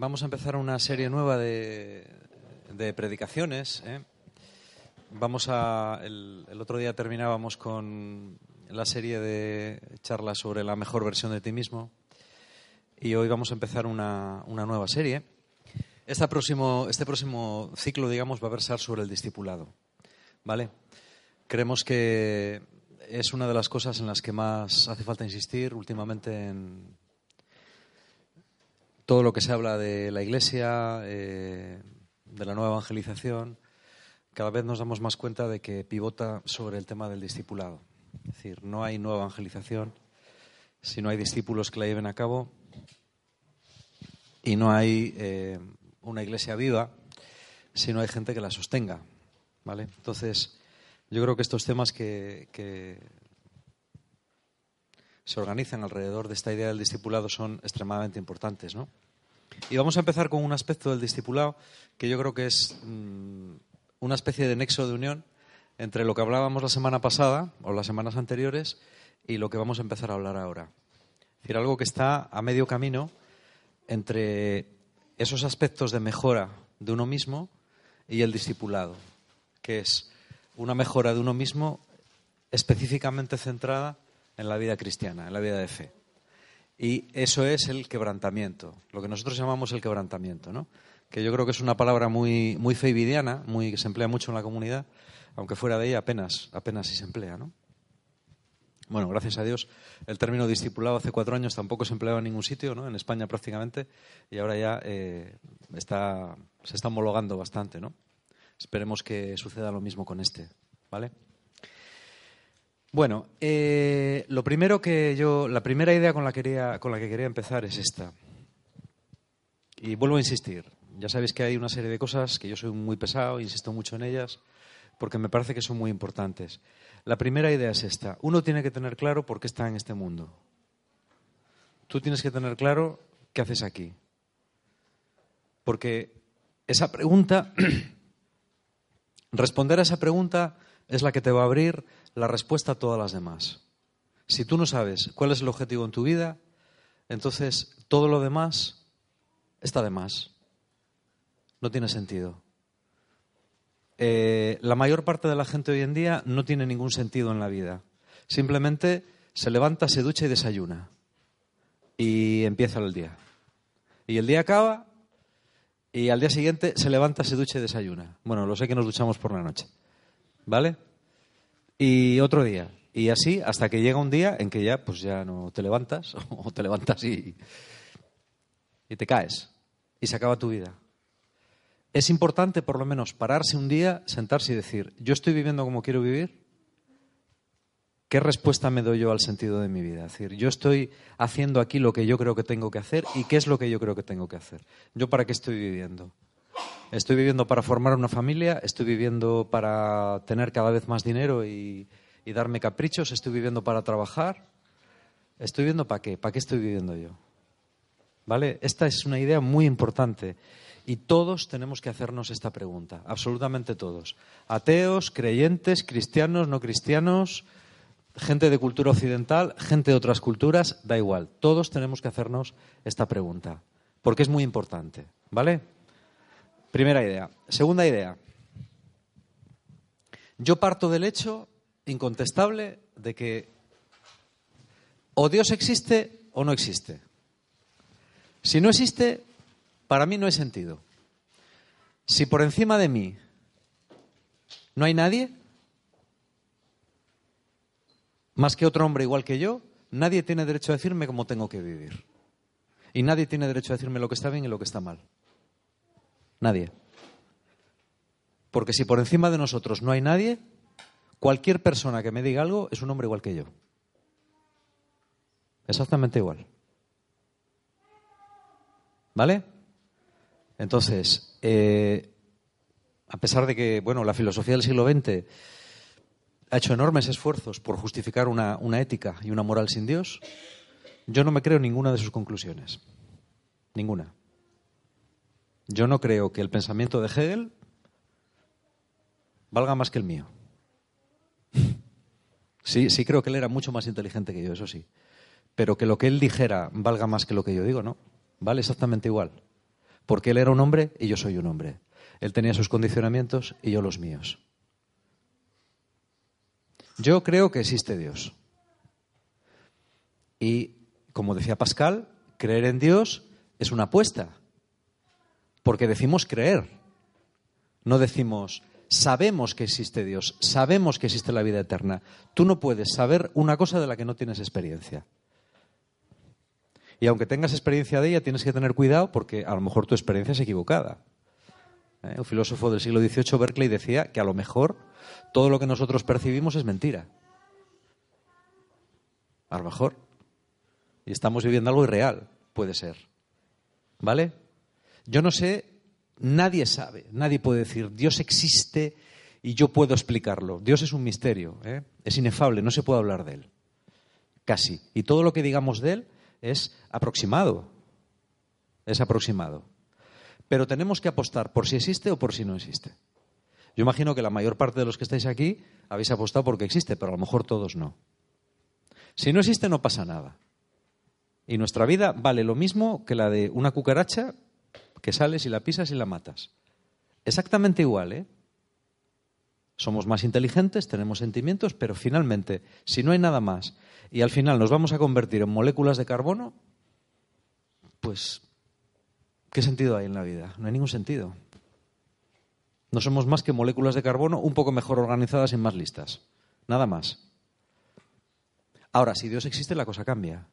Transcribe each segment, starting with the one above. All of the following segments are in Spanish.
vamos a empezar una serie nueva de, predicaciones. ¿eh? Vamos a el, otro día terminábamos con la serie de charlas sobre la mejor versión de ti mismo y hoy vamos a empezar una, una nueva serie. Este próximo, este próximo ciclo, digamos, va a versar sobre el discipulado. ¿Vale? Creemos que es una de las cosas en las que más hace falta insistir últimamente en todo lo que se habla de la Iglesia, eh, de la nueva evangelización. Cada vez nos damos más cuenta de que pivota sobre el tema del discipulado. Es decir, no hay nueva evangelización si no hay discípulos que la lleven a cabo y no hay eh, una iglesia viva si no hay gente que la sostenga. ¿vale? Entonces, yo creo que estos temas que, que se organizan alrededor de esta idea del discipulado son extremadamente importantes. ¿no? Y vamos a empezar con un aspecto del discipulado que yo creo que es mmm, una especie de nexo de unión entre lo que hablábamos la semana pasada o las semanas anteriores y lo que vamos a empezar a hablar ahora. Es decir, algo que está a medio camino entre esos aspectos de mejora de uno mismo y el discipulado, que es una mejora de uno mismo específicamente centrada en la vida cristiana, en la vida de fe. Y eso es el quebrantamiento, lo que nosotros llamamos el quebrantamiento, ¿no? que yo creo que es una palabra muy, muy feividiana, muy, que se emplea mucho en la comunidad, aunque fuera de ella apenas, apenas si se emplea. ¿no? Bueno, gracias a Dios, el término discipulado hace cuatro años tampoco se empleaba en ningún sitio, ¿no? en España prácticamente, y ahora ya eh, está, se está homologando bastante. ¿no? Esperemos que suceda lo mismo con este. ¿vale? Bueno, eh, lo primero que yo, la primera idea con la, quería, con la que quería empezar es esta. Y vuelvo a insistir. Ya sabéis que hay una serie de cosas que yo soy muy pesado, insisto mucho en ellas, porque me parece que son muy importantes. La primera idea es esta. Uno tiene que tener claro por qué está en este mundo. Tú tienes que tener claro qué haces aquí. Porque esa pregunta, responder a esa pregunta es la que te va a abrir la respuesta a todas las demás. Si tú no sabes cuál es el objetivo en tu vida, entonces todo lo demás está de más. No tiene sentido. Eh, la mayor parte de la gente hoy en día no tiene ningún sentido en la vida. Simplemente se levanta, se ducha y desayuna. Y empieza el día. Y el día acaba y al día siguiente se levanta, se ducha y desayuna. Bueno, lo sé que nos duchamos por la noche. ¿Vale? Y otro día. Y así hasta que llega un día en que ya pues ya no te levantas o te levantas y, y te caes. Y se acaba tu vida es importante por lo menos pararse un día, sentarse y decir, yo estoy viviendo como quiero vivir, ¿qué respuesta me doy yo al sentido de mi vida? Es decir, yo estoy haciendo aquí lo que yo creo que tengo que hacer y qué es lo que yo creo que tengo que hacer. ¿Yo para qué estoy viviendo? ¿Estoy viviendo para formar una familia? ¿Estoy viviendo para tener cada vez más dinero y, darme caprichos? ¿Estoy viviendo para trabajar? ¿Estoy viviendo para qué? ¿Para qué estoy viviendo yo? ¿Vale? Esta es una idea muy importante. Y todos tenemos que hacernos esta pregunta, absolutamente todos. Ateos, creyentes, cristianos, no cristianos, gente de cultura occidental, gente de otras culturas, da igual. Todos tenemos que hacernos esta pregunta, porque es muy importante. ¿Vale? Primera idea. Segunda idea. Yo parto del hecho incontestable de que o Dios existe o no existe. Si no existe, para mí no hay sentido. Si por encima de mí no hay nadie, más que otro hombre igual que yo, nadie tiene derecho a decirme cómo tengo que vivir. Y nadie tiene derecho a decirme lo que está bien y lo que está mal. Nadie. Porque si por encima de nosotros no hay nadie, cualquier persona que me diga algo es un hombre igual que yo. Exactamente igual. ¿Vale? Entonces, eh, a pesar de que, bueno, la filosofía del siglo XX ha hecho enormes esfuerzos por justificar una, una ética y una moral sin Dios, yo no me creo ninguna de sus conclusiones. Ninguna. Yo no creo que el pensamiento de Hegel valga más que el mío. Sí, sí creo que él era mucho más inteligente que yo, eso sí. Pero que lo que él dijera valga más que lo que yo digo, no. Vale exactamente igual. Porque él era un hombre y yo soy un hombre. Él tenía sus condicionamientos y yo los míos. Yo creo que existe Dios. Y, como decía Pascal, creer en Dios es una apuesta. Porque decimos creer. No decimos, sabemos que existe Dios, sabemos que existe la vida eterna. Tú no puedes saber una cosa de la que no tienes experiencia. Y aunque tengas experiencia de ella, tienes que tener cuidado porque a lo mejor tu experiencia es equivocada. ¿Eh? Un filósofo del siglo XVIII, Berkeley, decía que a lo mejor todo lo que nosotros percibimos es mentira. A lo mejor. Y estamos viviendo algo irreal, puede ser. ¿Vale? Yo no sé, nadie sabe, nadie puede decir, Dios existe y yo puedo explicarlo. Dios es un misterio, ¿eh? es inefable, no se puede hablar de él. Casi. Y todo lo que digamos de él es aproximado. Es aproximado. Pero tenemos que apostar por si existe o por si no existe. Yo imagino que la mayor parte de los que estáis aquí habéis apostado porque existe, pero a lo mejor todos no. Si no existe, no pasa nada. Y nuestra vida vale lo mismo que la de una cucaracha que sales y la pisas y la matas. Exactamente igual, ¿eh? Somos más inteligentes, tenemos sentimientos, pero finalmente, si no hay nada más y al final nos vamos a convertir en moléculas de carbono, pues, ¿qué sentido hay en la vida? No hay ningún sentido. No somos más que moléculas de carbono un poco mejor organizadas y más listas. Nada más. Ahora, si Dios existe, la cosa cambia.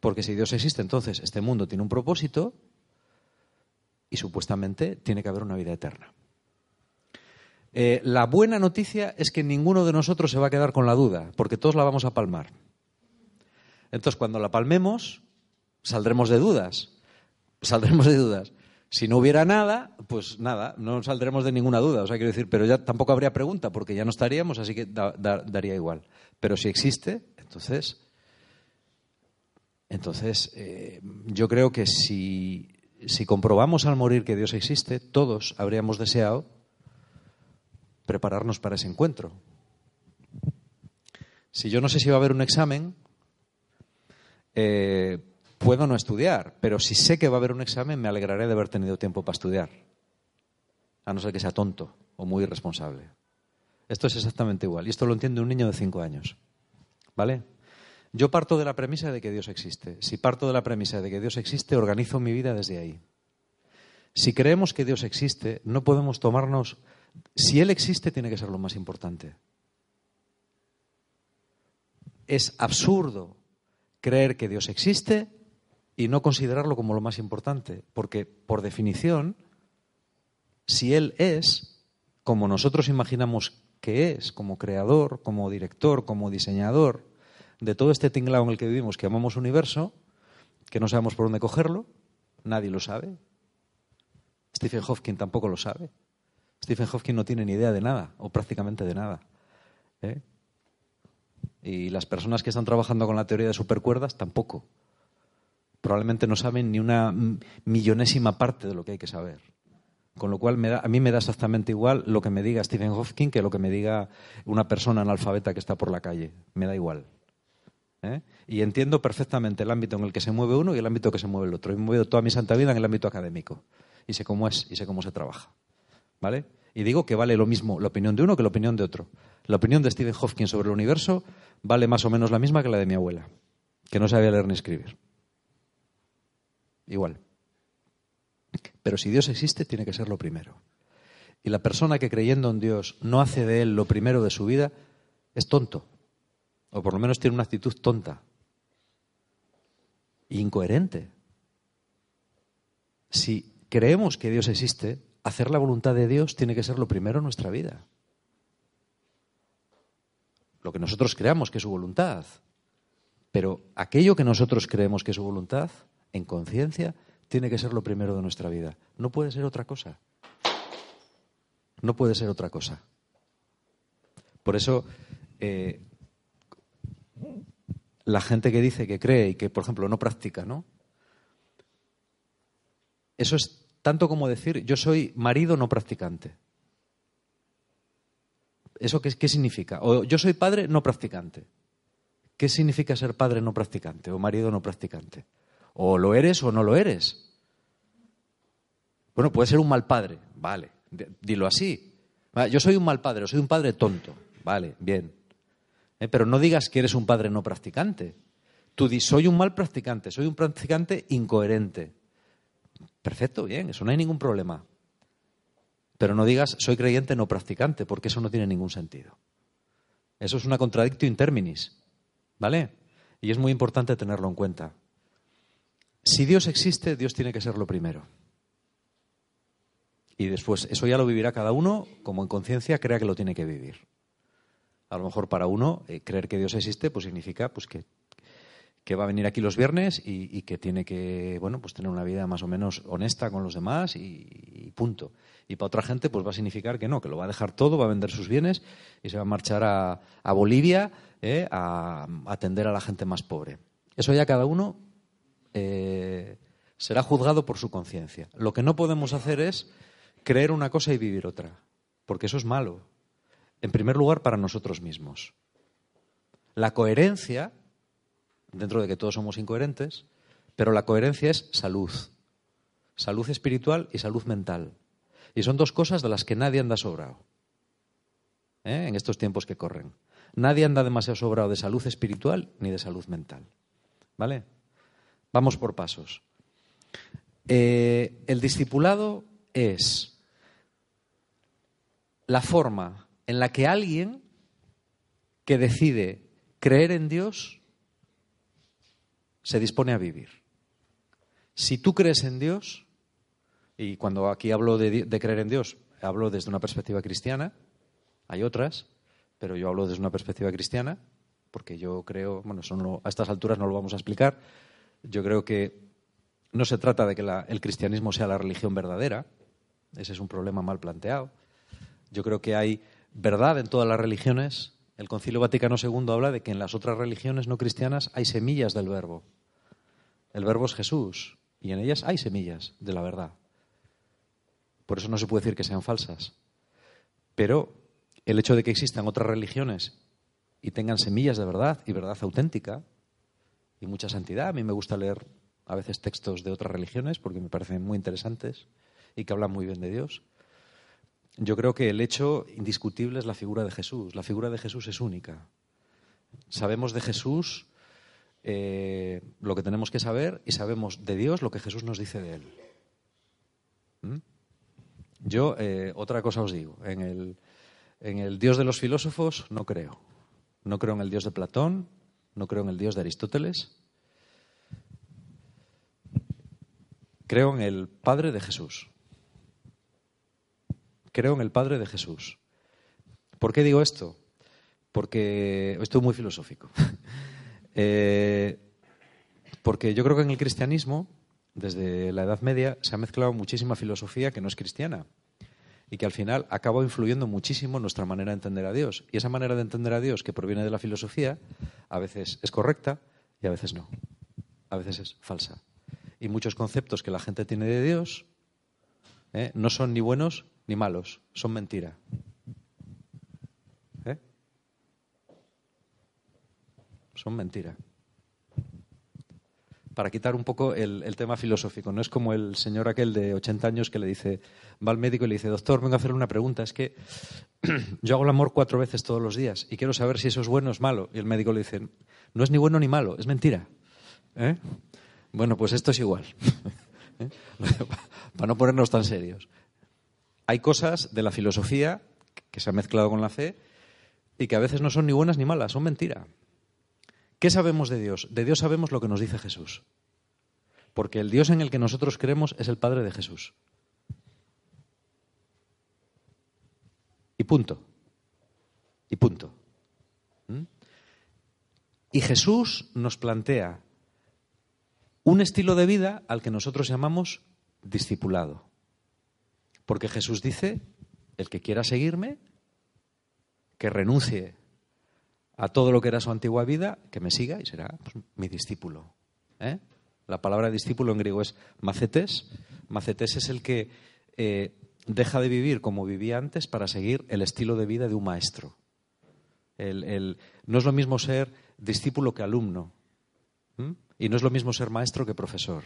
Porque si Dios existe, entonces este mundo tiene un propósito y supuestamente tiene que haber una vida eterna. Eh, la buena noticia es que ninguno de nosotros se va a quedar con la duda, porque todos la vamos a palmar. Entonces, cuando la palmemos, saldremos de dudas. Saldremos de dudas. Si no hubiera nada, pues nada, no saldremos de ninguna duda. O sea, quiero decir, pero ya tampoco habría pregunta, porque ya no estaríamos, así que daría igual. Pero si existe, entonces. Entonces, eh, yo creo que si, si comprobamos al morir que Dios existe, todos habríamos deseado prepararnos para ese encuentro. Si yo no sé si va a haber un examen, eh, puedo no estudiar, pero si sé que va a haber un examen, me alegraré de haber tenido tiempo para estudiar, a no ser que sea tonto o muy irresponsable. Esto es exactamente igual, y esto lo entiende un niño de cinco años. ¿Vale? Yo parto de la premisa de que Dios existe. Si parto de la premisa de que Dios existe, organizo mi vida desde ahí. Si creemos que Dios existe, no podemos tomarnos... Si Él existe, tiene que ser lo más importante. Es absurdo creer que Dios existe y no considerarlo como lo más importante, porque por definición, si Él es como nosotros imaginamos que es, como creador, como director, como diseñador de todo este tinglado en el que vivimos, que llamamos universo, que no sabemos por dónde cogerlo, nadie lo sabe. Stephen Hawking tampoco lo sabe. Stephen Hawking no tiene ni idea de nada, o prácticamente de nada. ¿eh? Y las personas que están trabajando con la teoría de supercuerdas tampoco. Probablemente no saben ni una millonésima parte de lo que hay que saber. Con lo cual a mí me da exactamente igual lo que me diga Stephen Hawking que lo que me diga una persona analfabeta que está por la calle. Me da igual. ¿Eh? Y entiendo perfectamente el ámbito en el que se mueve uno y el ámbito en que se mueve el otro. He movido toda mi santa vida en el ámbito académico. Y sé cómo es y sé cómo se trabaja. ¿Vale? Y digo que vale lo mismo la opinión de uno que la opinión de otro. La opinión de Stephen Hawking sobre el universo vale más o menos la misma que la de mi abuela, que no sabía leer ni escribir. Igual. Pero si Dios existe, tiene que ser lo primero. Y la persona que creyendo en Dios no hace de Él lo primero de su vida, es tonto. O por lo menos tiene una actitud tonta. incoherente. Si creemos que Dios existe, hacer la voluntad de Dios tiene que ser lo primero en nuestra vida. Lo que nosotros creamos que es su voluntad. Pero aquello que nosotros creemos que es su voluntad, en conciencia, tiene que ser lo primero de nuestra vida. No puede ser otra cosa. No puede ser otra cosa. Por eso, eh, la gente que dice que cree y que, por ejemplo, no practica, ¿no? Eso es tanto como decir yo soy marido no practicante. ¿Eso qué, qué significa? O yo soy padre no practicante. ¿Qué significa ser padre no practicante o marido no practicante? O lo eres o no lo eres. Bueno, puede ser un mal padre, vale, dilo así. Yo soy un mal padre, o soy un padre tonto, vale, bien. Eh, pero no digas que eres un padre no practicante. Tú dices, soy un mal practicante, soy un practicante incoherente. Perfecto, bien, eso no hay ningún problema. Pero no digas, soy creyente no practicante, porque eso no tiene ningún sentido. Eso es una contradictio in terminis. ¿Vale? Y es muy importante tenerlo en cuenta. Si Dios existe, Dios tiene que ser lo primero. Y después, eso ya lo vivirá cada uno como en conciencia crea que lo tiene que vivir. A lo mejor para uno, eh, creer que Dios existe, pues significa pues, que, que va a venir aquí los viernes y, que tiene que bueno, pues tener una vida más o menos honesta con los demás y, punto. Y para otra gente, pues va a significar que no, que lo va a dejar todo, va a vender sus bienes y se va a marchar a, a Bolivia ¿eh? a, atender a la gente más pobre. Eso ya cada uno eh, será juzgado por su conciencia. Lo que no podemos hacer es creer una cosa y vivir otra, porque eso es malo. En primer lugar, para nosotros mismos. La coherencia, dentro de que todos somos incoherentes, pero la coherencia es salud. Salud espiritual y salud mental. Y son dos cosas de las que nadie anda sobrado ¿eh? en estos tiempos que corren. Nadie anda demasiado sobrado de salud espiritual ni de salud mental. ¿Vale? Vamos por pasos. Eh, el discipulado es la forma en la que alguien que decide creer en Dios se dispone a vivir. Si tú crees en Dios, y cuando aquí hablo de, creer en Dios, hablo desde una perspectiva cristiana, hay otras, pero yo hablo desde una perspectiva cristiana, porque yo creo, bueno, eso a estas alturas no lo vamos a explicar, yo creo que no se trata de que el cristianismo sea la religión verdadera, ese es un problema mal planteado. Yo creo que hay verdad en todas las religiones. El Concilio Vaticano II habla de que en las otras religiones no cristianas hay semillas del verbo. El verbo es Jesús y en ellas hay semillas de la verdad. Por eso no se puede decir que sean falsas. Pero el hecho de que existan otras religiones y tengan semillas de verdad y verdad auténtica y mucha santidad. A mí me gusta leer a veces textos de otras religiones porque me parecen muy interesantes y que hablan muy bien de Dios. Yo creo que el hecho indiscutible es la figura de Jesús. La figura de Jesús es única. Sabemos de Jesús eh, lo que tenemos que saber y sabemos de Dios lo que Jesús nos dice de él. ¿Mm? Yo, eh, otra cosa os digo, en el, en el Dios de los filósofos no creo. No creo en el Dios de Platón, no creo en el Dios de Aristóteles. Creo en el Padre de Jesús. Creo en el Padre de Jesús. ¿Por qué digo esto? Porque estoy muy filosófico. Eh, porque yo creo que en el cristianismo, desde la Edad Media, se ha mezclado muchísima filosofía que no es cristiana y que al final acaba influyendo muchísimo en nuestra manera de entender a Dios. Y esa manera de entender a Dios que proviene de la filosofía a veces es correcta y a veces no. A veces es falsa. Y muchos conceptos que la gente tiene de Dios ¿eh? no son ni buenos ni malos, son mentira. ¿Eh? Son mentira para quitar un poco el, tema filosófico. No es como el señor aquel de 80 años que le dice, va al médico y le dice, doctor, vengo a hacerle una pregunta. Es que yo hago el amor cuatro veces todos los días y quiero saber si eso es bueno o es malo. Y el médico le dice, no es ni bueno ni malo, es mentira. ¿Eh? Bueno, pues esto es igual. ¿Eh? para no ponernos tan serios. Hay cosas de la filosofía que se han mezclado con la fe y que a veces no son ni buenas ni malas, son mentira. ¿Qué sabemos de Dios? De Dios sabemos lo que nos dice Jesús. Porque el Dios en el que nosotros creemos es el Padre de Jesús. Y punto. Y punto. ¿Mm? Y Jesús nos plantea un estilo de vida al que nosotros llamamos discipulado. Porque Jesús dice, el que quiera seguirme, que renuncie a todo lo que era su antigua vida, que me siga y será pues, mi discípulo. ¿eh? La palabra discípulo en griego es macetes. Macetes es el que eh, deja de vivir como vivía antes para seguir el estilo de vida de un maestro. no es lo mismo ser discípulo que alumno. Y no es lo mismo ser maestro que profesor.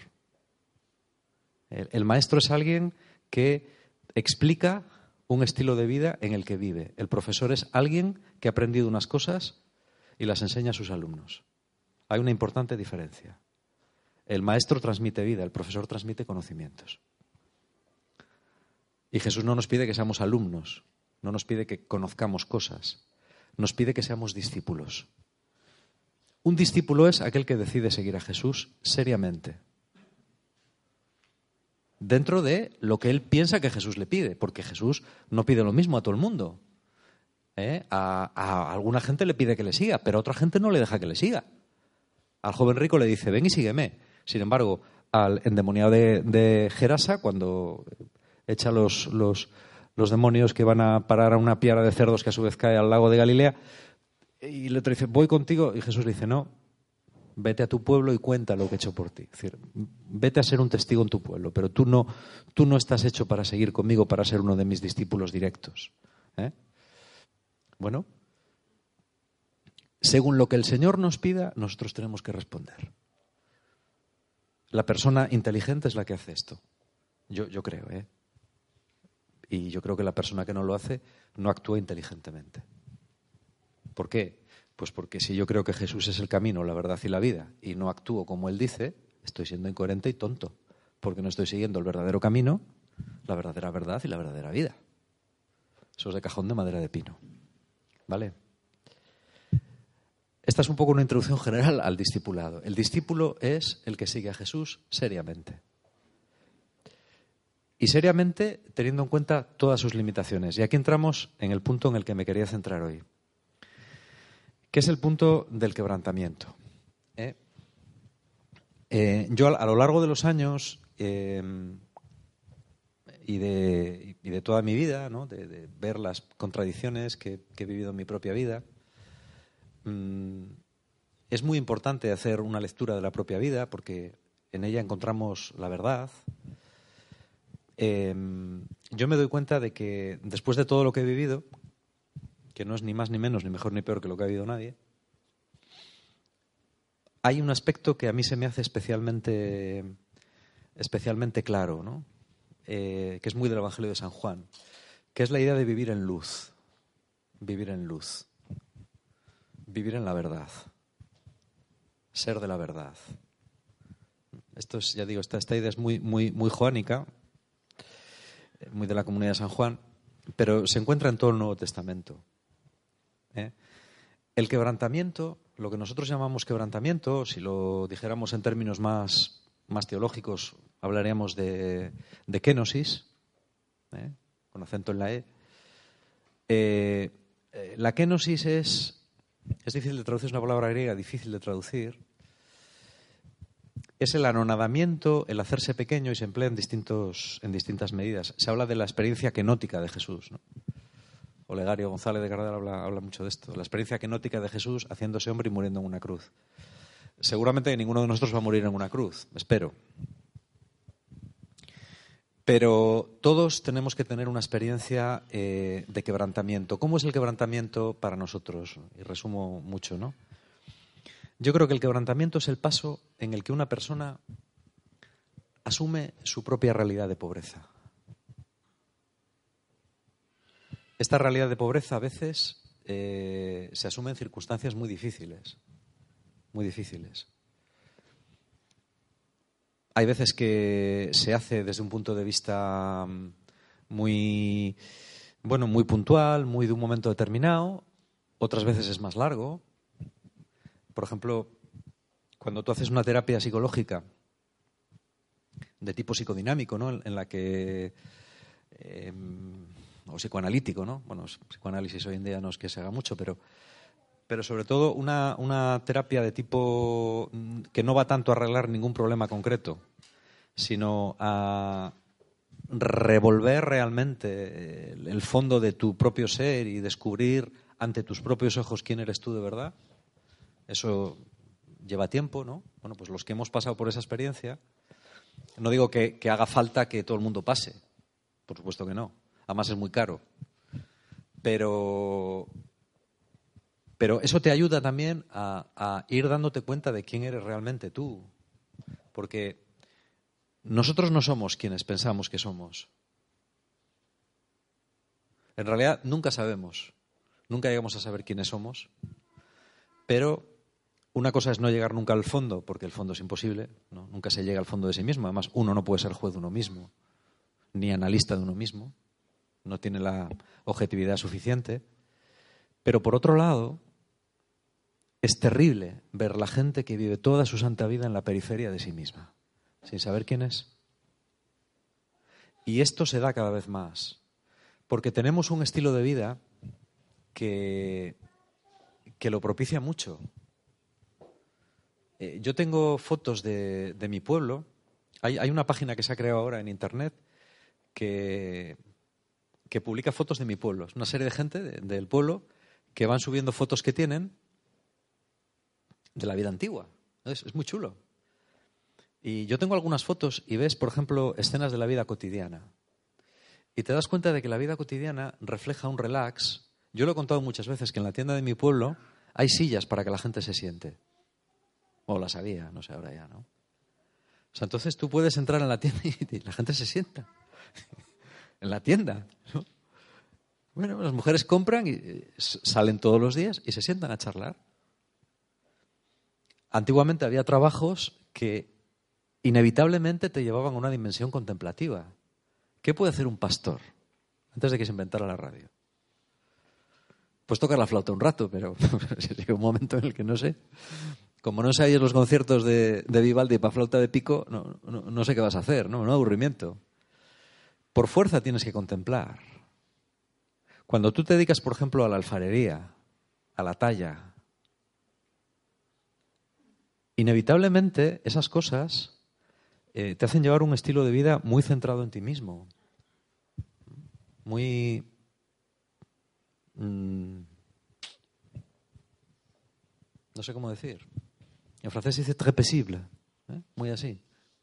El, maestro es alguien que explica un estilo de vida en el que vive. El profesor es alguien que ha aprendido unas cosas y las enseña a sus alumnos. Hay una importante diferencia. El maestro transmite vida, el profesor transmite conocimientos. Y Jesús no nos pide que seamos alumnos, no nos pide que conozcamos cosas, nos pide que seamos discípulos. Un discípulo es aquel que decide seguir a Jesús seriamente, dentro de lo que él piensa que Jesús le pide, porque Jesús no pide lo mismo a todo el mundo. ¿eh? A, alguna gente le pide que le siga, pero a otra gente no le deja que le siga. Al joven rico le dice, ven y sígueme. Sin embargo, al endemoniado de, Gerasa, cuando echa los, los, los demonios que van a parar a una piara de cerdos que a su vez cae al lago de Galilea, y otro dice, voy contigo. Y Jesús le dice, no, vete a tu pueblo y cuenta lo que he hecho por ti. Es decir, vete a ser un testigo en tu pueblo, pero tú no, tú no estás hecho para seguir conmigo, para ser uno de mis discípulos directos. ¿eh? Bueno, según lo que el Señor nos pida, nosotros tenemos que responder. La persona inteligente es la que hace esto. Yo, yo creo, ¿eh? Y yo creo que la persona que no lo hace no actúa inteligentemente. ¿Por qué? Pues porque si yo creo que Jesús es el camino, la verdad y la vida, y no actúo como Él dice, estoy siendo incoherente y tonto, porque no estoy siguiendo el verdadero camino, la verdadera verdad y la verdadera vida. Eso es de cajón de madera de pino. ¿Vale? Esta es un poco una introducción general al discipulado. El discípulo es el que sigue a Jesús seriamente. Y seriamente teniendo en cuenta todas sus limitaciones. Y aquí entramos en el punto en el que me quería centrar hoy que es el punto del quebrantamiento. ¿eh? Eh, yo a, lo largo de los años em, y, de, toda mi vida, de, ver las contradicciones que, he vivido en mi propia vida, mm, es muy importante hacer una lectura de la propia vida porque en ella encontramos la verdad. Yo me doy cuenta de que después de todo lo que he vivido, que no es ni más ni menos, ni mejor ni peor que lo que ha habido nadie, hay un aspecto que a mí se me hace especialmente, especialmente claro, ¿no? Eh, que es muy del Evangelio de San Juan, que es la idea de vivir en luz, vivir en luz, vivir en la verdad, ser de la verdad. Esto es, ya digo, esta, esta idea es muy, muy, muy joánica, muy de la comunidad de San Juan, pero se encuentra en todo el Nuevo Testamento. ¿Eh? El quebrantamiento, lo que nosotros llamamos quebrantamiento, si lo dijéramos en términos más, más teológicos, hablaríamos de, de kenosis, ¿eh? con acento en la E. Eh, la kenosis es, es difícil de traducir, es una palabra griega difícil de traducir. Es el anonadamiento, el hacerse pequeño y se emplea en, distintos, en distintas medidas. Se habla de la experiencia kenótica de Jesús. ¿no? Olegario González de Cardel habla, mucho de esto, la experiencia kenótica de Jesús haciéndose hombre y muriendo en una cruz. Seguramente ninguno de nosotros va a morir en una cruz, espero. Pero todos tenemos que tener una experiencia eh, de quebrantamiento. ¿Cómo es el quebrantamiento para nosotros? Y resumo mucho, ¿no? Yo creo que el quebrantamiento es el paso en el que una persona asume su propia realidad de pobreza. Esta realidad de pobreza a veces eh, se asume en circunstancias muy difíciles, muy difíciles. Hay veces que se hace desde un punto de vista mm, muy, bueno, muy puntual, muy de un momento determinado. Otras veces es más largo. Por ejemplo, cuando tú haces una terapia psicológica de tipo psicodinámico, ¿no? en, la que em, o psicoanalítico, ¿no? Bueno, psicoanálisis hoy en día no es que se haga mucho, pero, pero sobre todo una, una terapia de tipo mm, que no va tanto a arreglar ningún problema concreto, sino a revolver realmente el fondo de tu propio ser y descubrir ante tus propios ojos quién eres tú de verdad. Eso lleva tiempo, ¿no? Bueno, pues los que hemos pasado por esa experiencia, no digo que, haga falta que todo el mundo pase, por supuesto que no. Además es muy caro. Pero, eso te ayuda también a ir dándote cuenta de quién eres realmente tú. Porque nosotros no somos quienes pensamos que somos. En realidad nunca sabemos, nunca llegamos a saber quiénes somos, pero una cosa es no llegar nunca al fondo, porque el fondo es imposible, nunca se llega al fondo de sí mismo. Además, uno no puede ser juez de uno mismo, ni analista de uno mismo, no tiene la objetividad suficiente. Pero por otro lado, es terrible ver la gente que vive toda su santa vida en la periferia de sí misma sin saber quién es. Y esto se da cada vez más, porque tenemos un estilo de vida que, que lo propicia mucho. Eh, yo tengo fotos de, mi pueblo. Hay, hay, una página que se ha creado ahora en Internet que, que publica fotos de mi pueblo. Es una serie de gente del pueblo que van subiendo fotos que tienen de la vida antigua. es muy chulo. Y yo tengo algunas fotos y ves, por ejemplo, escenas de la vida cotidiana. Y te das cuenta de que la vida cotidiana refleja un relax. Yo lo he contado muchas veces que en la tienda de mi pueblo hay sillas para que la gente se siente. O las había, no sé, ahora ya, ¿no? O sea, entonces tú puedes entrar en la tienda y la gente se sienta. En la tienda, ¿no? Bueno, las mujeres compran y eh, salen todos los días y se sientan a charlar. Antiguamente había trabajos que inevitablemente te llevaban a una dimensión contemplativa. ¿Qué puede hacer un pastor antes de que se inventara la radio? Pues tocar la flauta un rato, pero llega un momento en el que no sé. Como no sé los conciertos de, Vivaldi para flauta de pico, no, sé qué vas a hacer, ¿no? No aburrimiento. Por fuerza tienes que contemplar. Cuando tú te dedicas, por ejemplo, a la alfarería, a la talla, inevitablemente esas cosas eh, te hacen llevar un estilo de vida muy centrado en ti mismo, muy... Mm, no sé cómo decir. En francés se dice très paisible, ¿eh? muy así,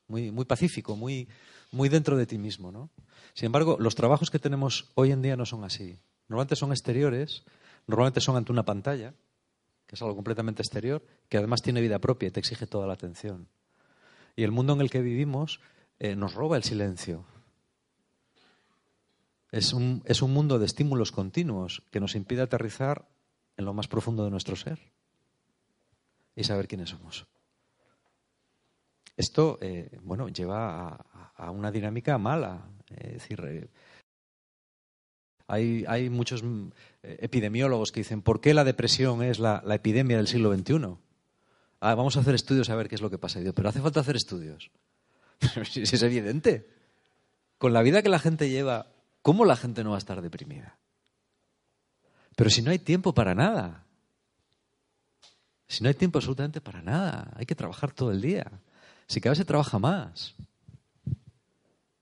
muy, muy pacífico, muy, muy dentro de ti mismo. ¿no? Sin embargo, los trabajos que tenemos hoy en día no son así. Normalmente son exteriores, normalmente son ante una pantalla, que es algo completamente exterior, que además tiene vida propia y te exige toda la atención. Y el mundo en el que vivimos eh, nos roba el silencio. Es un, es un mundo de estímulos continuos que nos impide aterrizar en lo más profundo de nuestro ser y saber quiénes somos. Esto, eh, bueno, lleva a, una dinámica mala. Es decir, eh, hay, muchos epidemiólogos que dicen, ¿por qué la depresión es la, la epidemia del siglo XXI? Ah, vamos a hacer estudios a ver qué es lo que pasa. pero hace falta hacer estudios. es evidente. Con la vida que la gente lleva, ¿cómo la gente no va a estar deprimida? Pero si no hay tiempo para nada. Si no hay tiempo absolutamente para nada. Hay que trabajar todo el día. Si cada vez se trabaja más.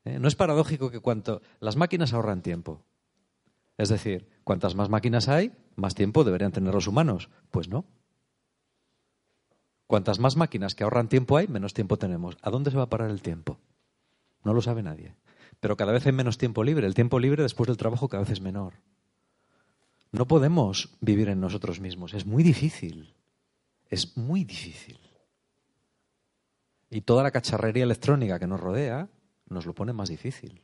¿Eh? No es paradójico que cuanto las máquinas ahorran tiempo. Es decir, cuantas más máquinas hay, más tiempo deberían tener los humanos. Pues no. Cuantas más máquinas que ahorran tiempo hay, menos tiempo tenemos. ¿A dónde se va a parar el tiempo? No lo sabe nadie. Pero cada vez hay menos tiempo libre. El tiempo libre después del trabajo cada vez es menor. No podemos vivir en nosotros mismos. Es muy difícil. Es muy difícil. Y toda la cacharrería electrónica que nos rodea nos lo pone más difícil.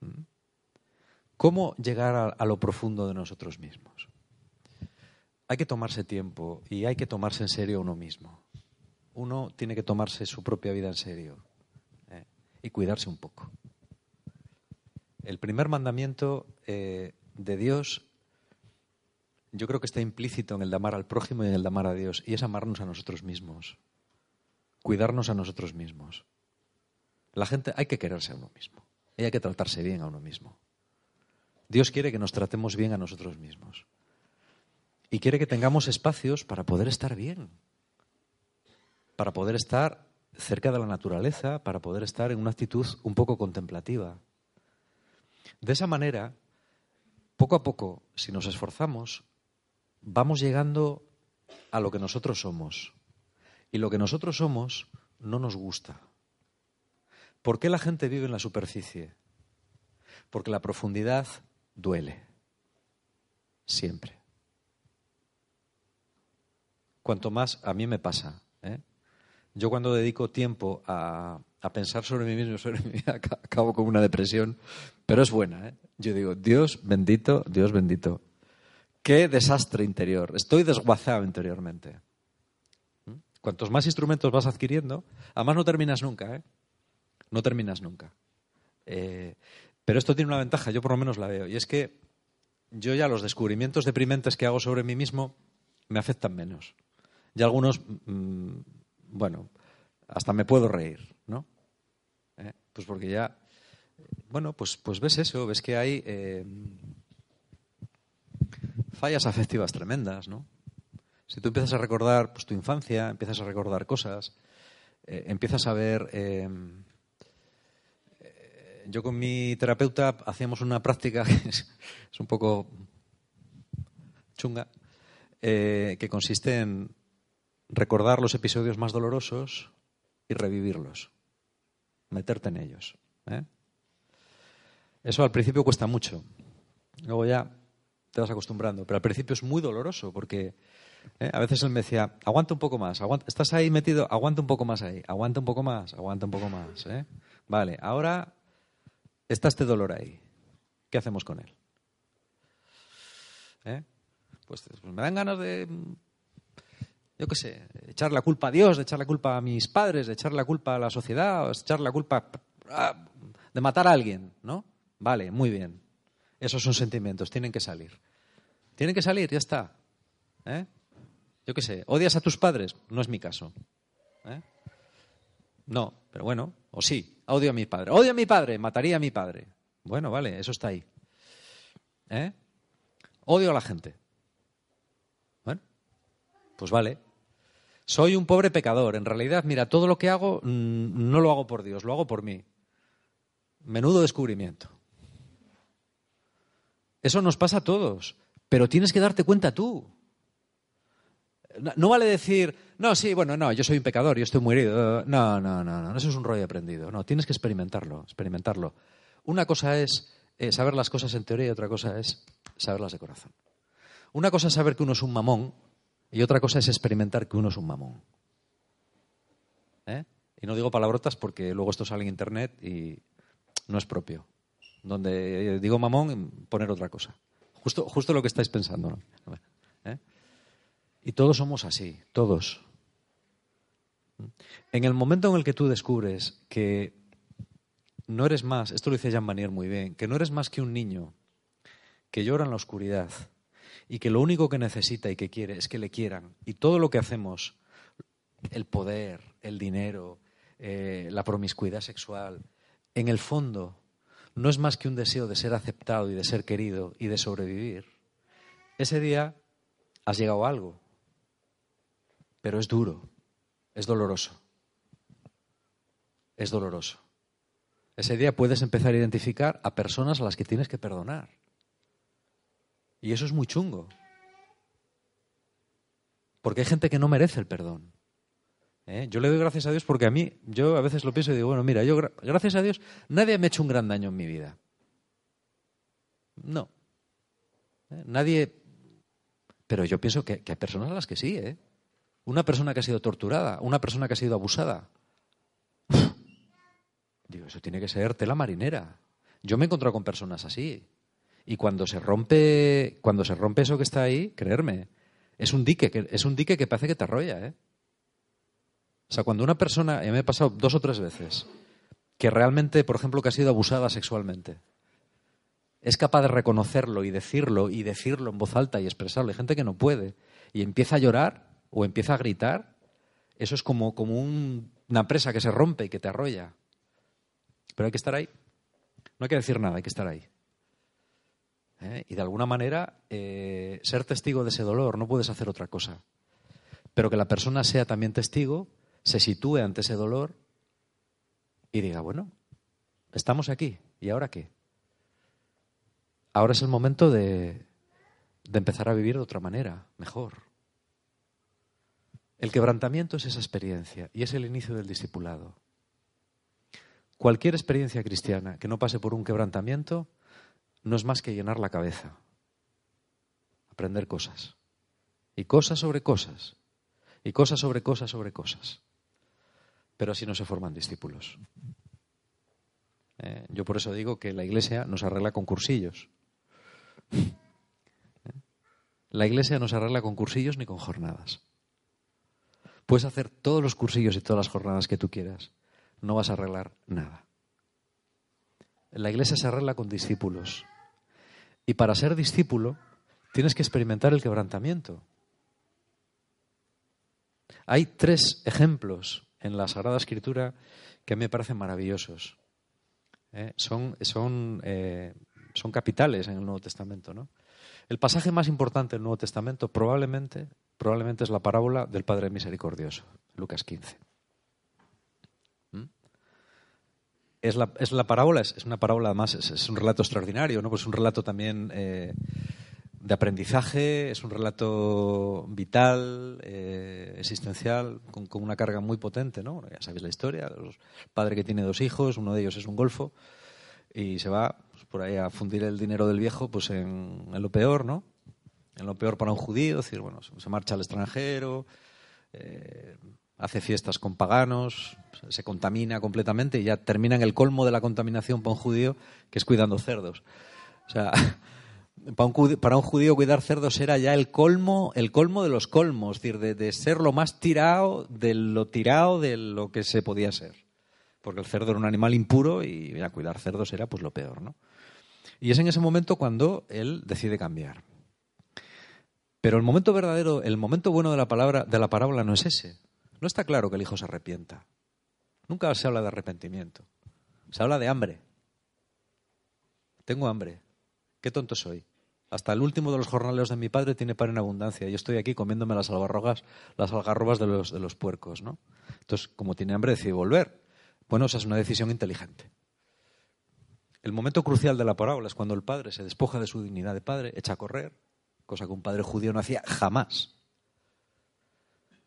¿Mm? ¿Cómo llegar a, lo profundo de nosotros mismos? hay que tomarse tiempo y hay que tomarse en serio uno mismo. Uno tiene que tomarse su propia vida en serio ¿eh? y cuidarse un poco. El primer mandamiento eh, de Dios yo creo que está implícito en el de amar al prójimo y en el de amar a Dios, y es amarnos a nosotros mismos, cuidarnos a nosotros mismos. La gente hay que quererse a uno mismo. hay que tratarse bien a uno mismo. Dios quiere que nos tratemos bien a nosotros mismos. Y quiere que tengamos espacios para poder estar bien, para poder estar cerca de la naturaleza, para poder estar en una actitud un poco contemplativa. De esa manera, poco a poco, si nos esforzamos, vamos llegando a lo que nosotros somos. Y lo que nosotros somos no nos gusta. ¿Por qué la gente vive en la superficie? Porque la profundidad duele. Siempre. Cuanto más a mí me pasa. ¿eh? Yo cuando dedico tiempo a, pensar sobre mí mismo, sobre mi vida, acabo con una depresión, pero es buena. ¿eh? Yo digo, Dios bendito, Dios bendito. Qué desastre interior. Estoy desguazado interiormente. Cuantos más instrumentos vas adquiriendo, además no terminas nunca, ¿eh? No terminas nunca. Eh, pero esto tiene una ventaja, yo por lo menos la veo, y es que yo ya los descubrimientos deprimentes que hago sobre mí mismo me afectan menos. Y algunos, mm, bueno, hasta me puedo reír, ¿no? ¿Eh? Pues porque ya, bueno, pues, pues ves eso, ves que hay eh, fallas afectivas tremendas, ¿no? Si tú empiezas a recordar pues, tu infancia, empiezas a recordar cosas, eh, empiezas a ver... yo con mi terapeuta hacíamos una práctica que es, un poco chunga, que consiste en recordar los episodios más dolorosos y revivirlos, meterte en ellos. ¿eh? Eso al principio cuesta mucho, luego ya te vas acostumbrando, pero al principio es muy doloroso porque ¿eh? a veces él me decía, aguanta un poco más, estás ahí metido, aguanta un poco más ahí, aguanta un poco más, aguanta un poco más. ¿eh? Vale, ahora está este dolor ahí, ¿qué hacemos con él? Pues, pues me dan ganas de yo qué sé, echar la culpa a Dios, de echar la culpa a mis padres, de echar la culpa a la sociedad, o echar la culpa de matar a alguien, ¿no? Vale, muy bien. Esos son sentimientos, tienen que salir. Tienen que salir, ya está. ¿Eh? Yo qué sé, ¿odias a tus padres? No es mi caso. ¿Eh? No, pero bueno, o sí, odio a mi padre. Odio a mi padre, mataría a mi padre. Bueno, vale, eso está ahí. ¿Eh? Odio a la gente. Bueno, pues vale, soy un pobre pecador. En realidad, mira, todo lo que hago mm, no lo hago por Dios, lo hago por mí. Menudo descubrimiento. Eso nos pasa a todos, pero tienes que darte cuenta tú. No, vale decir, no, sí, bueno, no, yo soy un pecador, yo estoy muy herido. No, no, no, no, eso es un rollo aprendido. No, tienes que experimentarlo, experimentarlo. Una cosa es eh, saber las cosas en teoría y otra cosa es saberlas de corazón. Una cosa es saber que uno es un mamón y otra cosa es experimentar que uno es un mamón. ¿Eh? Y no digo palabrotas porque luego esto sale en internet y no es propio. Donde digo mamón, poner otra cosa. Justo, justo lo que estáis pensando. ¿Eh? Y todos somos así, todos. En el momento en el que tú descubres que no eres más, esto lo dice Jean Manier muy bien, que no eres más que un niño que llora en la oscuridad, y que lo único que necesita y que quiere es que le quieran. Y todo lo que hacemos, el poder, el dinero, eh, la promiscuidad sexual, en el fondo no es más que un deseo de ser aceptado y de ser querido y de sobrevivir. Ese día has llegado a algo, pero es duro, es doloroso. Es doloroso. Ese día puedes empezar a identificar a personas a las que tienes que perdonar. Y eso es muy chungo. Porque hay gente que no merece el perdón. ¿Eh? Yo le doy gracias a Dios porque a mí, yo a veces lo pienso y digo, bueno, mira, yo gracias a Dios, nadie me ha hecho un gran daño en mi vida. No. ¿Eh? Nadie. Pero yo pienso que, que, hay personas a las que sí, ¿eh? Una persona que ha sido torturada, una persona que ha sido abusada. Digo, eso tiene que ser tela marinera. Yo me he encontrado con personas así. Y cuando se rompe, cuando se rompe eso que está ahí, creerme, es un dique, que, es un dique que parece que te arrolla, ¿eh? O sea, cuando una persona, y me ha pasado dos o tres veces, que realmente, por ejemplo, que ha sido abusada sexualmente, es capaz de reconocerlo y decirlo y decirlo en voz alta y expresarlo. Hay gente que no puede y empieza a llorar o empieza a gritar. Eso es como, como una presa que se rompe y que te arrolla. Pero hay que estar ahí. No hay que decir nada, hay que estar ahí. ¿Eh? Y de alguna manera, eh, ser testigo de ese dolor, no puedes hacer otra cosa. Pero que la persona sea también testigo, se sitúe ante ese dolor y diga, bueno, estamos aquí, ¿y ahora qué? Ahora es el momento de empezar a vivir de otra manera, mejor. El quebrantamiento es esa experiencia y es el inicio del discipulado. Cualquier experiencia cristiana que no pase por un quebrantamiento no es más que llenar la cabeza, aprender cosas, y cosas sobre cosas, y cosas sobre cosas sobre cosas. Pero así no se forman discípulos. Eh, yo por eso digo que la iglesia nos arregla con cursillos. Eh, la iglesia no se arregla con cursillos ni con jornadas. Puedes hacer todos los cursillos y todas las jornadas que tú quieras. No vas a arreglar nada. La iglesia se arregla con discípulos. Y para ser discípulo tienes que experimentar el quebrantamiento. Hay tres ejemplos en la Sagrada Escritura que me parecen maravillosos. ¿eh? Son, son, eh, son capitales en el Nuevo Testamento. ¿no? El pasaje más importante del Nuevo Testamento probablemente, probablemente es la parábola del Padre Misericordioso, Lucas 15. ¿Mm? Es la, es la, parábola, es, una parábola además, es, un relato extraordinario, ¿no? Pues es un relato también eh, de aprendizaje, es un relato vital, eh, existencial, con, con, una carga muy potente, ¿no? Ya sabéis la historia, el padre que tiene dos hijos, uno de ellos es un golfo, y se va por ahí a fundir el dinero del viejo pues en, lo peor, ¿no? En lo peor para un judío, es decir, bueno, se marcha al extranjero, eh, hace fiestas con paganos, se contamina completamente y ya termina en el colmo de la contaminación para un judío, que es cuidando cerdos. O sea, para un, judío, cuidar cerdos era ya el colmo, el colmo de los colmos, es decir, de, de ser lo más tirado de lo tirado de lo que se podía ser. Porque el cerdo era un animal impuro y mira, cuidar cerdos era pues lo peor, ¿no? Y es en ese momento cuando él decide cambiar. Pero el momento verdadero, el momento bueno de la palabra, de la parábola no es ese. No está claro que el hijo se arrepienta. Nunca se habla de arrepentimiento. Se habla de hambre. Tengo hambre. Qué tonto soy. Hasta el último de los jornaleros de mi padre tiene pan en abundancia. Yo estoy aquí comiéndome las algarrobas, las algarrobas de los, de los puercos, ¿no? Entonces, como tiene hambre, decide volver. Bueno, esa es una decisión inteligente. El momento crucial de la parábola es cuando el padre se despoja de su dignidad de padre, echa a correr, cosa que un padre judío no hacía jamás,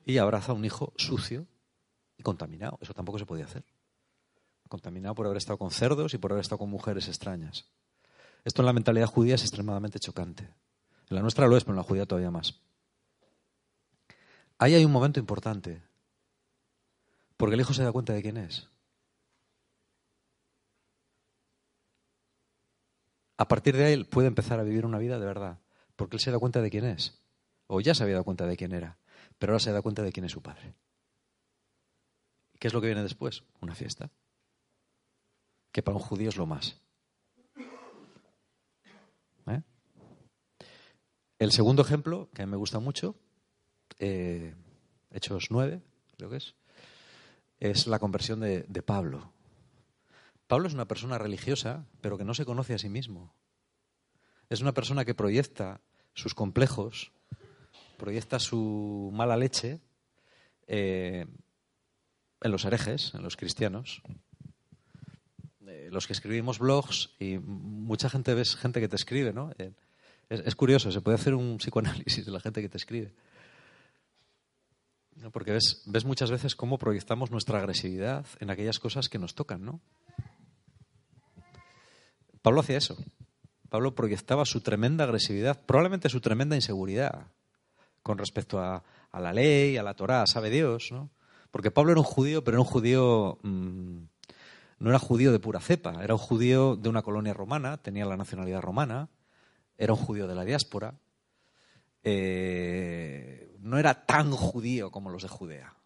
y abraza a un hijo sucio y contaminado. Eso tampoco se podía hacer. Contaminado por haber estado con cerdos y por haber estado con mujeres extrañas. Esto en la mentalidad judía es extremadamente chocante. En la nuestra lo es, pero en la judía todavía más. Ahí hay un momento importante, porque el hijo se da cuenta de quién es. a partir de ahí puede empezar a vivir una vida de verdad, porque él se da cuenta de quién es, o ya se había dado cuenta de quién era, pero ahora se da cuenta de quién es su padre. ¿Qué es lo que viene después? Una fiesta, que para un judío es lo más. ¿Eh? El segundo ejemplo, que a mí me gusta mucho, eh, Hechos 9, creo que es, es la conversión de Pablo. Pablo es una persona religiosa, pero que no se conoce a sí mismo. Es una persona que proyecta sus complejos, proyecta su mala leche eh, en los herejes, en los cristianos. Eh, los que escribimos blogs y mucha gente ves gente que te escribe, ¿no? Eh, es, curioso, se puede hacer un psicoanálisis de la gente que te escribe. Porque ves, ves muchas veces cómo proyectamos nuestra agresividad en aquellas cosas que nos tocan, ¿no? Pablo hacía eso. Pablo proyectaba su tremenda agresividad, probablemente su tremenda inseguridad con respecto a, la ley, a la Torá, sabe Dios, ¿no? Porque Pablo era un judío, pero era un judío, mm, no era judío de pura cepa, era un judío de una colonia romana, tenía la nacionalidad romana, era un judío de la diáspora, eh, no era tan judío como los de Judea.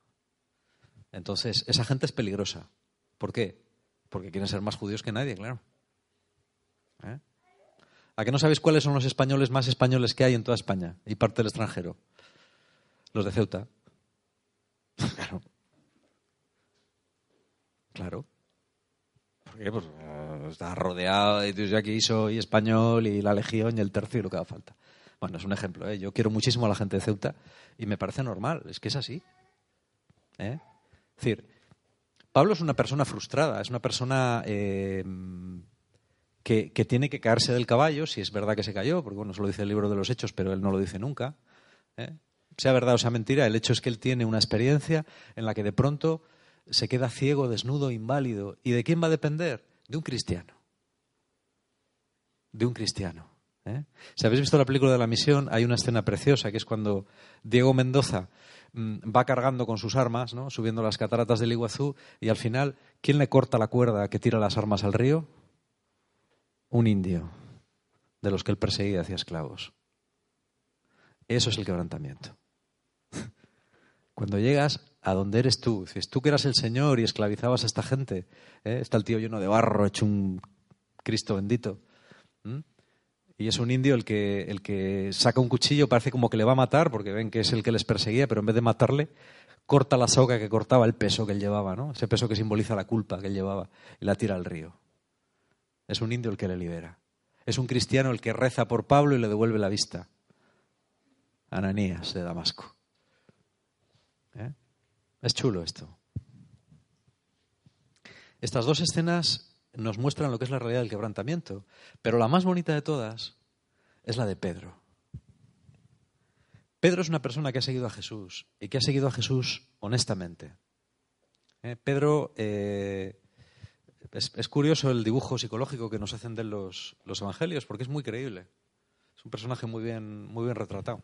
Entonces, esa gente es peligrosa. ¿Por qué? Porque quieren ser más judíos que nadie, claro. ¿Eh? ¿A qué no sabéis cuáles son los españoles más españoles que hay en toda España y parte del extranjero? Los de Ceuta. claro. Claro. qué? Pues eh, está rodeado, y yo aquí soy español y la legión y el tercio y lo que haga falta. Bueno, es un ejemplo. ¿eh? Yo quiero muchísimo a la gente de Ceuta y me parece normal, es que es así. ¿eh? Es decir, Pablo es una persona frustrada, es una persona eh, que, tiene que caerse del caballo, si es verdad que se cayó, porque bueno, eso lo dice el libro de los Hechos, pero él no lo dice nunca. ¿eh? Sea verdad o sea mentira, el hecho es que él tiene una experiencia en la que de pronto se queda ciego, desnudo, inválido. ¿Y de quién va a depender? De un cristiano. De un cristiano. ¿eh? Si habéis visto la película de la misión, hay una escena preciosa que es cuando Diego Mendoza mm, va cargando con sus armas, subiendo las cataratas del Iguazú, y al final, ¿quién le corta la cuerda que tira las armas al río? Un indio, de los que él perseguía hacia esclavos. Eso es el quebrantamiento. Cuando llegas a donde eres tú, dices tú que eras el Señor y esclavizabas a esta gente, ¿eh? está el tío lleno de barro, hecho un Cristo bendito. Y es un indio el que, el que saca un cuchillo, parece como que le va a matar, porque ven que es el que les perseguía, pero en vez de matarle, corta la soga que cortaba el peso que él llevaba, ¿no? Ese peso que simboliza la culpa que él llevaba, y la tira al río. Es un indio el que le libera. Es un cristiano el que reza por Pablo y le devuelve la vista. Ananías de Damasco. ¿Eh? Es chulo esto. Estas dos escenas nos muestran lo que es la realidad del quebrantamiento. Pero la más bonita de todas es la de Pedro. Pedro es una persona que ha seguido a Jesús y que ha seguido a Jesús honestamente. ¿Eh? Pedro, eh, es, curioso el dibujo psicológico que nos hacen de los, evangelios porque es muy creíble. Es un personaje muy bien, muy bien retratado.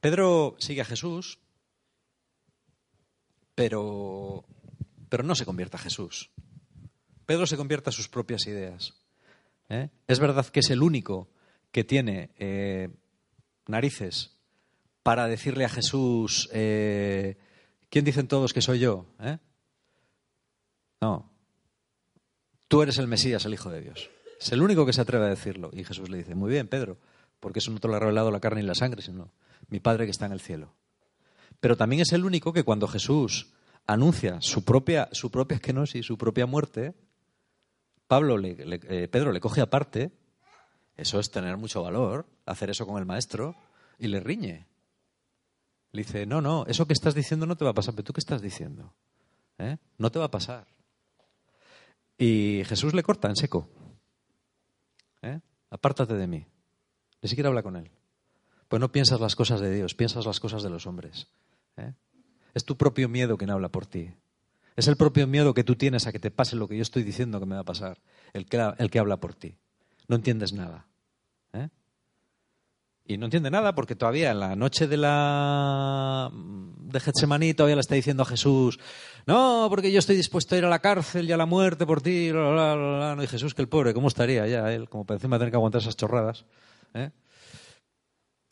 Pedro sigue a Jesús, pero, pero no se convierte a Jesús. Pedro se convierte a sus propias ideas. ¿eh? Es verdad que es el único que tiene eh, narices para decirle a Jesús, eh, ¿quién dicen todos que soy yo? No, tú eres el Mesías, el Hijo de Dios. Es el único que se atreve a decirlo. Y Jesús le dice, muy bien, Pedro, porque eso no te lo ha revelado la carne y la sangre, sino mi Padre que está en el cielo. Pero también es el único que cuando Jesús anuncia su propia, su propia kenosis, su propia muerte, Pablo le, eh, Pedro le coge aparte, eso es tener mucho valor, hacer eso con el maestro, y le riñe. Le dice, no, no, eso que estás diciendo no te va a pasar, pero tú qué estás diciendo? ¿Eh? No te va a pasar. Y Jesús le corta en seco. ¿Eh? Apártate de mí. Ni siquiera habla con él. Pues no piensas las cosas de Dios, piensas las cosas de los hombres. ¿Eh? Es tu propio miedo quien habla por ti. Es el propio miedo que tú tienes a que te pase lo que yo estoy diciendo que me va a pasar, el que, el que habla por ti. No entiendes nada. ¿eh? Y no entiende nada porque todavía en la noche de la de Getsemaní todavía le está diciendo a Jesús, no, porque yo estoy dispuesto a ir a la cárcel y a la muerte por ti. No, y Jesús, que el pobre, ¿cómo estaría ya él? Como para encima tener que aguantar esas chorradas. ¿eh?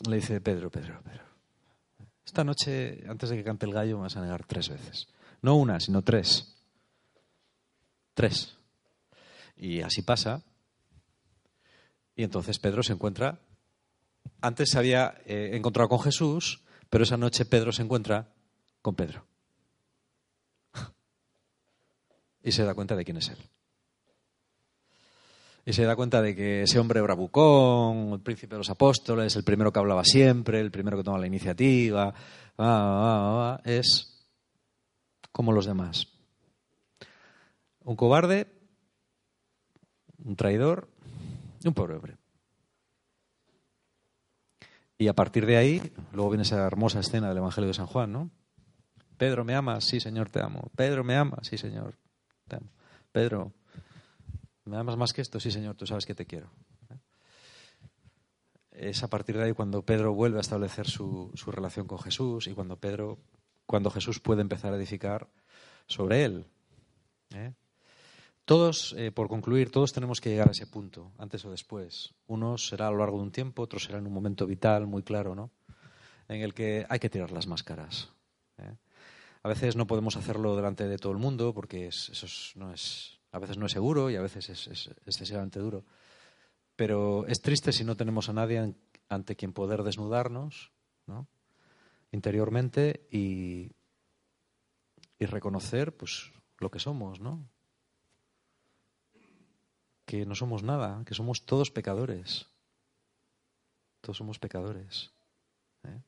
Le dice, Pedro, Pedro, Pedro, esta noche, antes de que cante el gallo, me vas a negar tres veces. No una, sino tres. Tres. Y así pasa. Y entonces Pedro se encuentra. Antes se había eh, encontrado con Jesús, pero esa noche Pedro se encuentra con Pedro. Y se da cuenta de quién es él. Y se da cuenta de que ese hombre bravucón, el príncipe de los apóstoles, el primero que hablaba siempre, el primero que toma la iniciativa, es como los demás. Un cobarde, un traidor y un pobre hombre. Y a partir de ahí, luego viene esa hermosa escena del Evangelio de San Juan, ¿no? Pedro, ¿me amas? Sí, Señor, te amo. Pedro, ¿me amas? Sí, Señor. Pedro, ¿me amas más que esto? Sí, Señor, tú sabes que te quiero. Es a partir de ahí cuando Pedro vuelve a establecer su, su relación con Jesús y cuando Pedro cuando Jesús puede empezar a edificar sobre él. ¿eh? Todos, eh, por concluir, todos tenemos que llegar a ese punto, antes o después. Unos será a lo largo de un tiempo, otros será en un momento vital, muy claro, ¿no? En el que hay que tirar las máscaras. A veces no podemos hacerlo delante de todo el mundo porque eso no es, a veces no es seguro y a veces es, es, excesivamente duro. Pero es triste si no tenemos a nadie ante quien poder desnudarnos, ¿no? interiormente y, y reconocer pues lo que somos, ¿no? que no somos nada, que somos todos pecadores. Todos somos pecadores. ¿eh?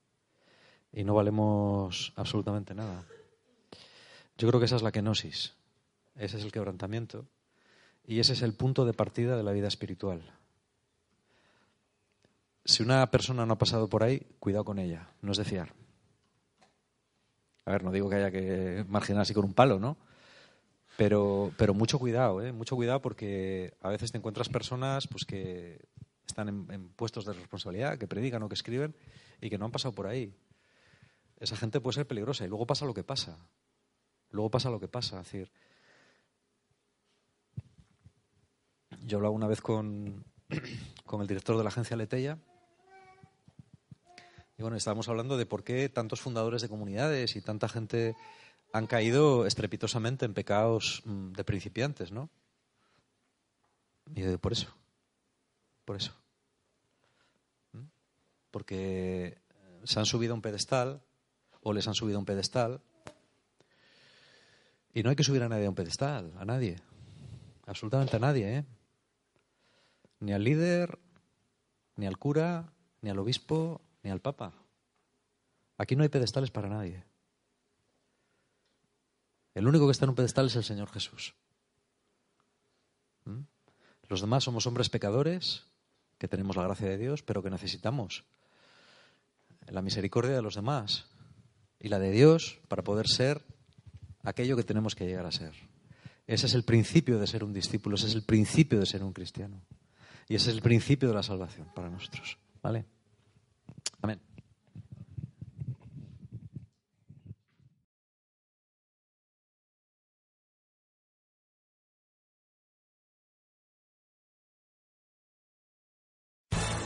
Y no valemos absolutamente nada. Yo creo que esa es la kenosis. Ese es el quebrantamiento. Y ese es el punto de partida de la vida espiritual. Si una persona no ha pasado por ahí, cuidado con ella, no es de fiar. A ver, no digo que haya que marginar así con un palo, ¿no? Pero, pero mucho cuidado, ¿eh? Mucho cuidado porque a veces te encuentras personas pues, que están en, puestos de responsabilidad, que predican o que escriben y que no han pasado por ahí. Esa gente puede ser peligrosa y luego pasa lo que pasa. Luego pasa lo que pasa. Es decir, yo hablaba una vez con, con el director de la agencia Letella y bueno, estábamos hablando de por qué tantos fundadores de comunidades y tanta gente han caído estrepitosamente en pecados mm, de principiantes, ¿no? Y por eso, por eso. Porque se han subido a un pedestal o les han subido a un pedestal y no hay que subir a nadie a un pedestal, a nadie, absolutamente a nadie, ¿eh? Ni al líder, ni al cura, ni al obispo, ni al Papa. Aquí no hay pedestales para nadie. El único que está en un pedestal es el Señor Jesús. ¿Mm? Los demás somos hombres pecadores, que tenemos la gracia de Dios, pero que necesitamos la misericordia de los demás y la de Dios para poder ser aquello que tenemos que llegar a ser. Ese es el principio de ser un discípulo, ese es el principio de ser un cristiano. Y ese es el principio de la salvación para nosotros. ¿Vale? Amén.